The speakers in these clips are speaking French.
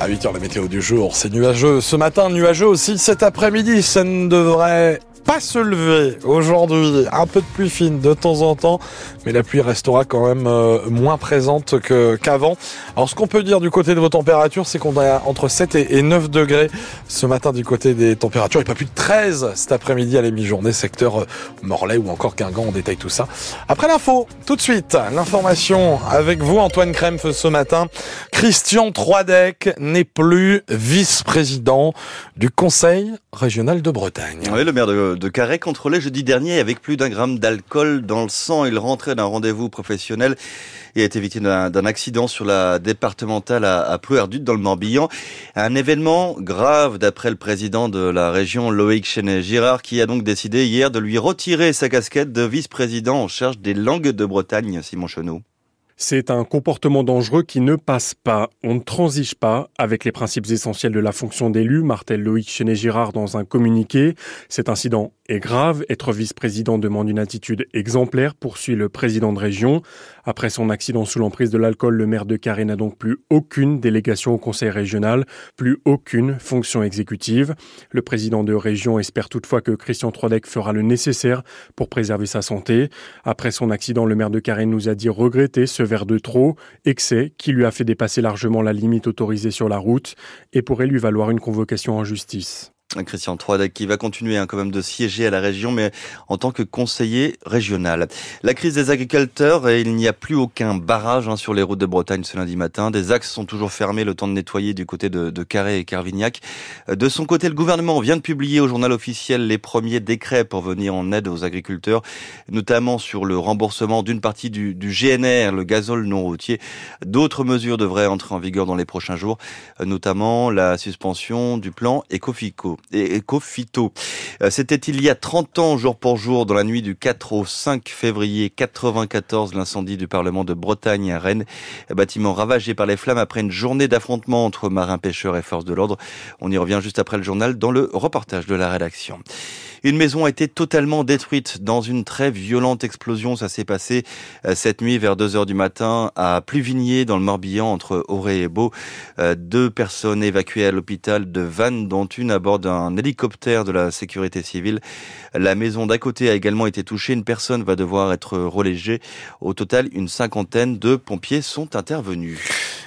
À 8h, la météo du jour, c'est nuageux. Ce matin, nuageux aussi cet après-midi. Ça ne devrait pas se lever aujourd'hui. Un peu de pluie fine de temps en temps, mais la pluie restera quand même euh, moins présente qu'avant. Alors ce qu'on peut dire du côté de vos températures, c'est qu'on a entre 7 et 9 degrés ce matin du côté des températures et pas plus de 13 cet après-midi à la mi-journée, secteur euh, Morlaix ou encore Guingamp. On détaille tout ça. Après l'info, tout de suite, l'information avec vous Antoine Krempf ce matin. Christian Troidec n'est plus vice-président du Conseil régional de Bretagne. Le maire de Carré contrôlé jeudi dernier avec plus d'un gramme d'alcool dans le sang. Il rentrait d'un rendez-vous professionnel et a été victime d'un accident sur la départementale à, à dans le Morbihan. Un événement grave d'après le président de la région Loïc Chenet-Girard qui a donc décidé hier de lui retirer sa casquette de vice-président en charge des langues de Bretagne, Simon Chenot. C'est un comportement dangereux qui ne passe pas. On ne transige pas avec les principes essentiels de la fonction d'élu, martel Loïc Chenet-Girard dans un communiqué. Cet incident est grave. Être vice-président demande une attitude exemplaire, poursuit le président de région. Après son accident sous l'emprise de l'alcool, le maire de Carré n'a donc plus aucune délégation au conseil régional, plus aucune fonction exécutive. Le président de région espère toutefois que Christian Troidec fera le nécessaire pour préserver sa santé. Après son accident, le maire de Carré nous a dit regretter ce verre de trop, excès qui lui a fait dépasser largement la limite autorisée sur la route et pourrait lui valoir une convocation en justice. Christian Troidec qui va continuer hein, quand même de siéger à la région, mais en tant que conseiller régional. La crise des agriculteurs, et il n'y a plus aucun barrage hein, sur les routes de Bretagne ce lundi matin. Des axes sont toujours fermés, le temps de nettoyer du côté de, de Carré et Carvignac. De son côté, le gouvernement vient de publier au journal officiel les premiers décrets pour venir en aide aux agriculteurs, notamment sur le remboursement d'une partie du, du GNR, le gazole non routier. D'autres mesures devraient entrer en vigueur dans les prochains jours, notamment la suspension du plan Ecofico Ecofito. Euh, c'était il y a 30 ans, jour pour jour, dans la nuit du 4 au 5 février 94, l'incendie du Parlement de Bretagne à Rennes. Bâtiment ravagé par les flammes après une journée d'affrontement entre marins pêcheurs et forces de l'ordre. On y revient juste après le journal dans le reportage de la rédaction. Une maison a été totalement détruite dans une très violente explosion. Ça s'est passé euh, cette nuit vers 2 heures du matin à Pluvigné dans le Morbihan entre Auray et Beau. Euh, deux personnes évacuées à l'hôpital de Vannes dont une à bord d'un hélicoptère de la sécurité civile. La maison d'à côté a également été touchée. Une personne va devoir être relégée. Au total, une cinquantaine de pompiers sont intervenus.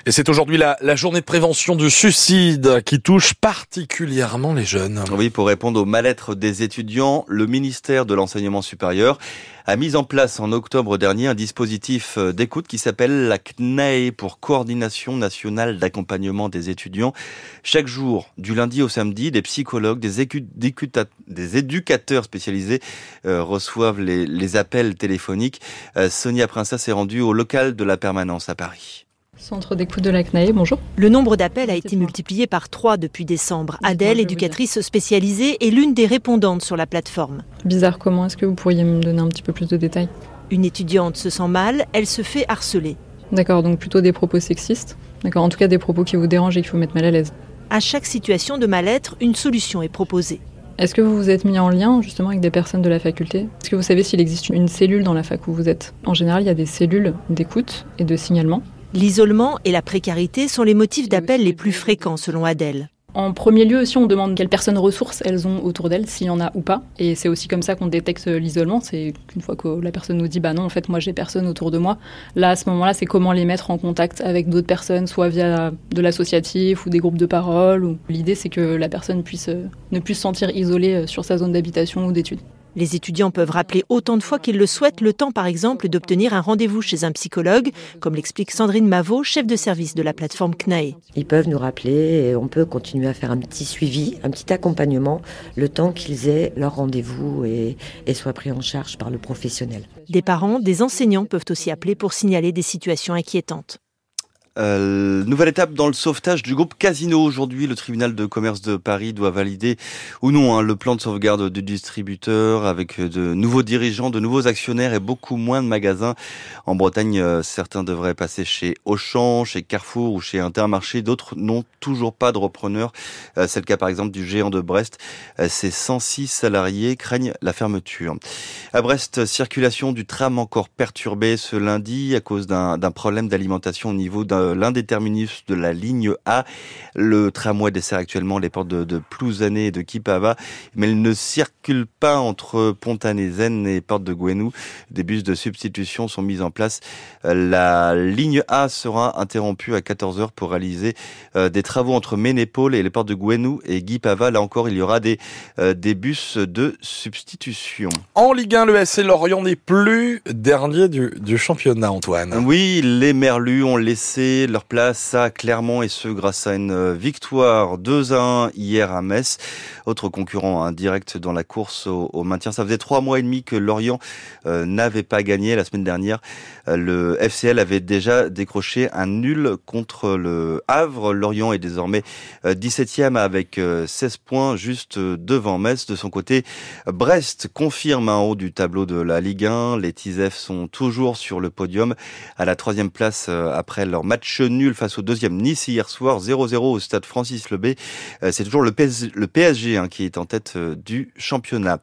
Et c'est aujourd'hui la, la, journée de prévention du suicide qui touche particulièrement les jeunes. Oui, pour répondre au mal-être des étudiants, le ministère de l'Enseignement supérieur a mis en place en octobre dernier un dispositif d'écoute qui s'appelle la CNAE pour Coordination nationale d'accompagnement des étudiants. Chaque jour, du lundi au samedi, des psychologues, des, éducateurs spécialisés euh, reçoivent les, les, appels téléphoniques. Euh, Sonia Princesse est rendue au local de la permanence à Paris. Centre d'écoute de la CNAE, bonjour. Le nombre d'appels a été multiplié par trois depuis décembre. Adèle, éducatrice spécialisée, est l'une des répondantes sur la plateforme. Bizarre comment Est-ce que vous pourriez me donner un petit peu plus de détails? Une étudiante se sent mal, elle se fait harceler. D'accord, donc plutôt des propos sexistes. D'accord, en tout cas des propos qui vous dérangent et qui vous mettent mal à l'aise. À chaque situation de mal-être, une solution est proposée. Est-ce que vous vous êtes mis en lien justement avec des personnes de la faculté? Est-ce que vous savez s'il existe une cellule dans la fac où vous êtes? En général, il y a des cellules d'écoute et de signalement. L'isolement et la précarité sont les motifs d'appel les plus fréquents selon Adèle. En premier lieu aussi, on demande quelles personnes ressources elles ont autour d'elles, s'il y en a ou pas. Et c'est aussi comme ça qu'on détecte l'isolement. C'est qu'une fois que la personne nous dit, bah non, en fait, moi, j'ai personne autour de moi. Là, à ce moment-là, c'est comment les mettre en contact avec d'autres personnes, soit via de l'associatif ou des groupes de parole. L'idée, c'est que la personne puisse ne plus se sentir isolée sur sa zone d'habitation ou d'études. Les étudiants peuvent rappeler autant de fois qu'ils le souhaitent le temps, par exemple, d'obtenir un rendez-vous chez un psychologue, comme l'explique Sandrine Mavot, chef de service de la plateforme CNAE. Ils peuvent nous rappeler et on peut continuer à faire un petit suivi, un petit accompagnement, le temps qu'ils aient leur rendez-vous et, et soient pris en charge par le professionnel. Des parents, des enseignants peuvent aussi appeler pour signaler des situations inquiétantes. Euh, nouvelle étape dans le sauvetage du groupe Casino. Aujourd'hui, le tribunal de commerce de Paris doit valider ou non hein, le plan de sauvegarde du distributeur avec de nouveaux dirigeants, de nouveaux actionnaires et beaucoup moins de magasins. En Bretagne, euh, certains devraient passer chez Auchan, chez Carrefour ou chez Intermarché. D'autres n'ont toujours pas de repreneur. Euh, c'est le cas par exemple du géant de Brest. Euh, ses 106 salariés craignent la fermeture. À Brest, circulation du tram encore perturbée ce lundi à cause d'un problème d'alimentation au niveau d'un l'un des terminus de la ligne A. Le tramway dessert actuellement les portes de, de Plouzané et de Kipava, mais il ne circule pas entre Pontanezen et porte de Gwenou. Des bus de substitution sont mis en place. La ligne A sera interrompue à 14h pour réaliser euh, des travaux entre Ménépole et les portes de Gwenou et Guipava. Là encore, il y aura des, euh, des bus de substitution. En Ligue 1, le SC Lorient n'est plus dernier du, du championnat, Antoine. Oui, les Merlus ont laissé leur place à Clermont et ce grâce à une victoire 2 à 1 hier à Metz. Autre concurrent indirect dans la course au, maintien. Ça faisait trois mois et demi que Lorient euh, n'avait pas gagné. La semaine dernière, euh, le FCL avait déjà décroché un nul contre le Havre. Lorient est désormais 17e euh, avec 16 points, juste devant Metz. De son côté, Brest confirme en haut du tableau de la Ligue 1. Les Tisef sont toujours sur le podium à la troisième place après leur match nul face au deuxième Nice hier soir, 0-0 au stade Francis Lebé. C'est toujours le PSG hein, qui est en tête du championnat.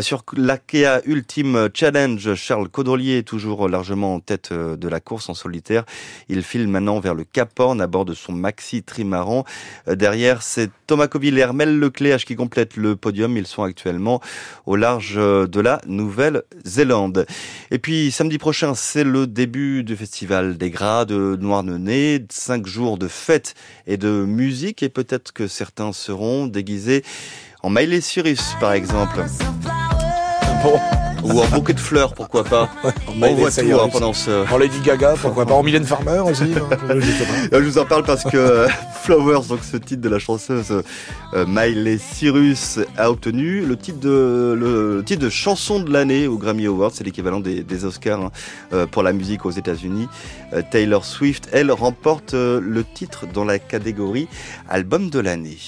Sur l'AKEA Ultime Challenge, Charles Caudrelier est toujours largement en tête euh, de la course en solitaire. Il file maintenant vers le Cap Horn à bord de son maxi trimaran. Euh, derrière, c'est Thomas Coville et Hermel Lecléache qui complètent le podium. Ils sont actuellement au large euh, de la Nouvelle-Zélande. Et puis samedi prochain, c'est le début du festival des Gras de Cinq jours de fête et de musique et peut-être que certains seront déguisés en Miley Cyrus par exemple. Ou en bouquet de fleurs, pourquoi pas. On voit tout hein, pendant ce... En Lady Gaga, pourquoi pas. En Mylène Farmer aussi. Hein, je, vous en parle parce que euh, Flowers, donc ce titre de la chanteuse euh, Miley Cyrus, a obtenu le titre de, le titre de chanson de l'année au Grammy Awards. C'est l'équivalent des, Oscars hein, euh, pour la musique aux États-Unis. Taylor Swift, elle, remporte le titre dans la catégorie album de l'année.